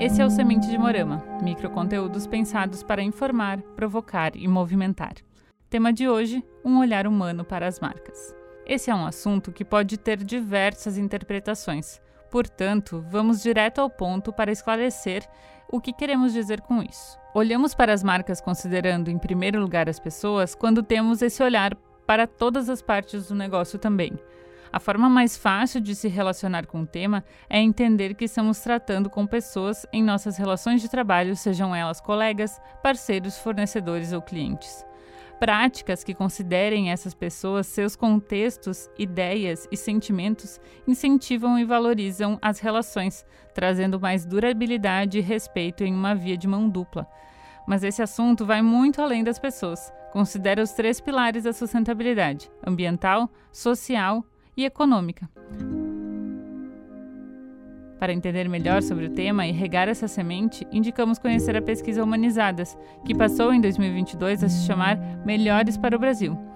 Esse é o Semente de Morama, microconteúdos pensados para informar, provocar e movimentar. Tema de hoje: um olhar humano para as marcas. Esse é um assunto que pode ter diversas interpretações, portanto, vamos direto ao ponto para esclarecer o que queremos dizer com isso. Olhamos para as marcas considerando, em primeiro lugar, as pessoas quando temos esse olhar para todas as partes do negócio também. A forma mais fácil de se relacionar com o tema é entender que estamos tratando com pessoas em nossas relações de trabalho, sejam elas colegas, parceiros, fornecedores ou clientes. Práticas que considerem essas pessoas, seus contextos, ideias e sentimentos incentivam e valorizam as relações, trazendo mais durabilidade e respeito em uma via de mão dupla. Mas esse assunto vai muito além das pessoas. Considera os três pilares da sustentabilidade: ambiental, social e econômica. Para entender melhor sobre o tema e regar essa semente, indicamos conhecer a pesquisa Humanizadas, que passou em 2022 a se chamar Melhores para o Brasil.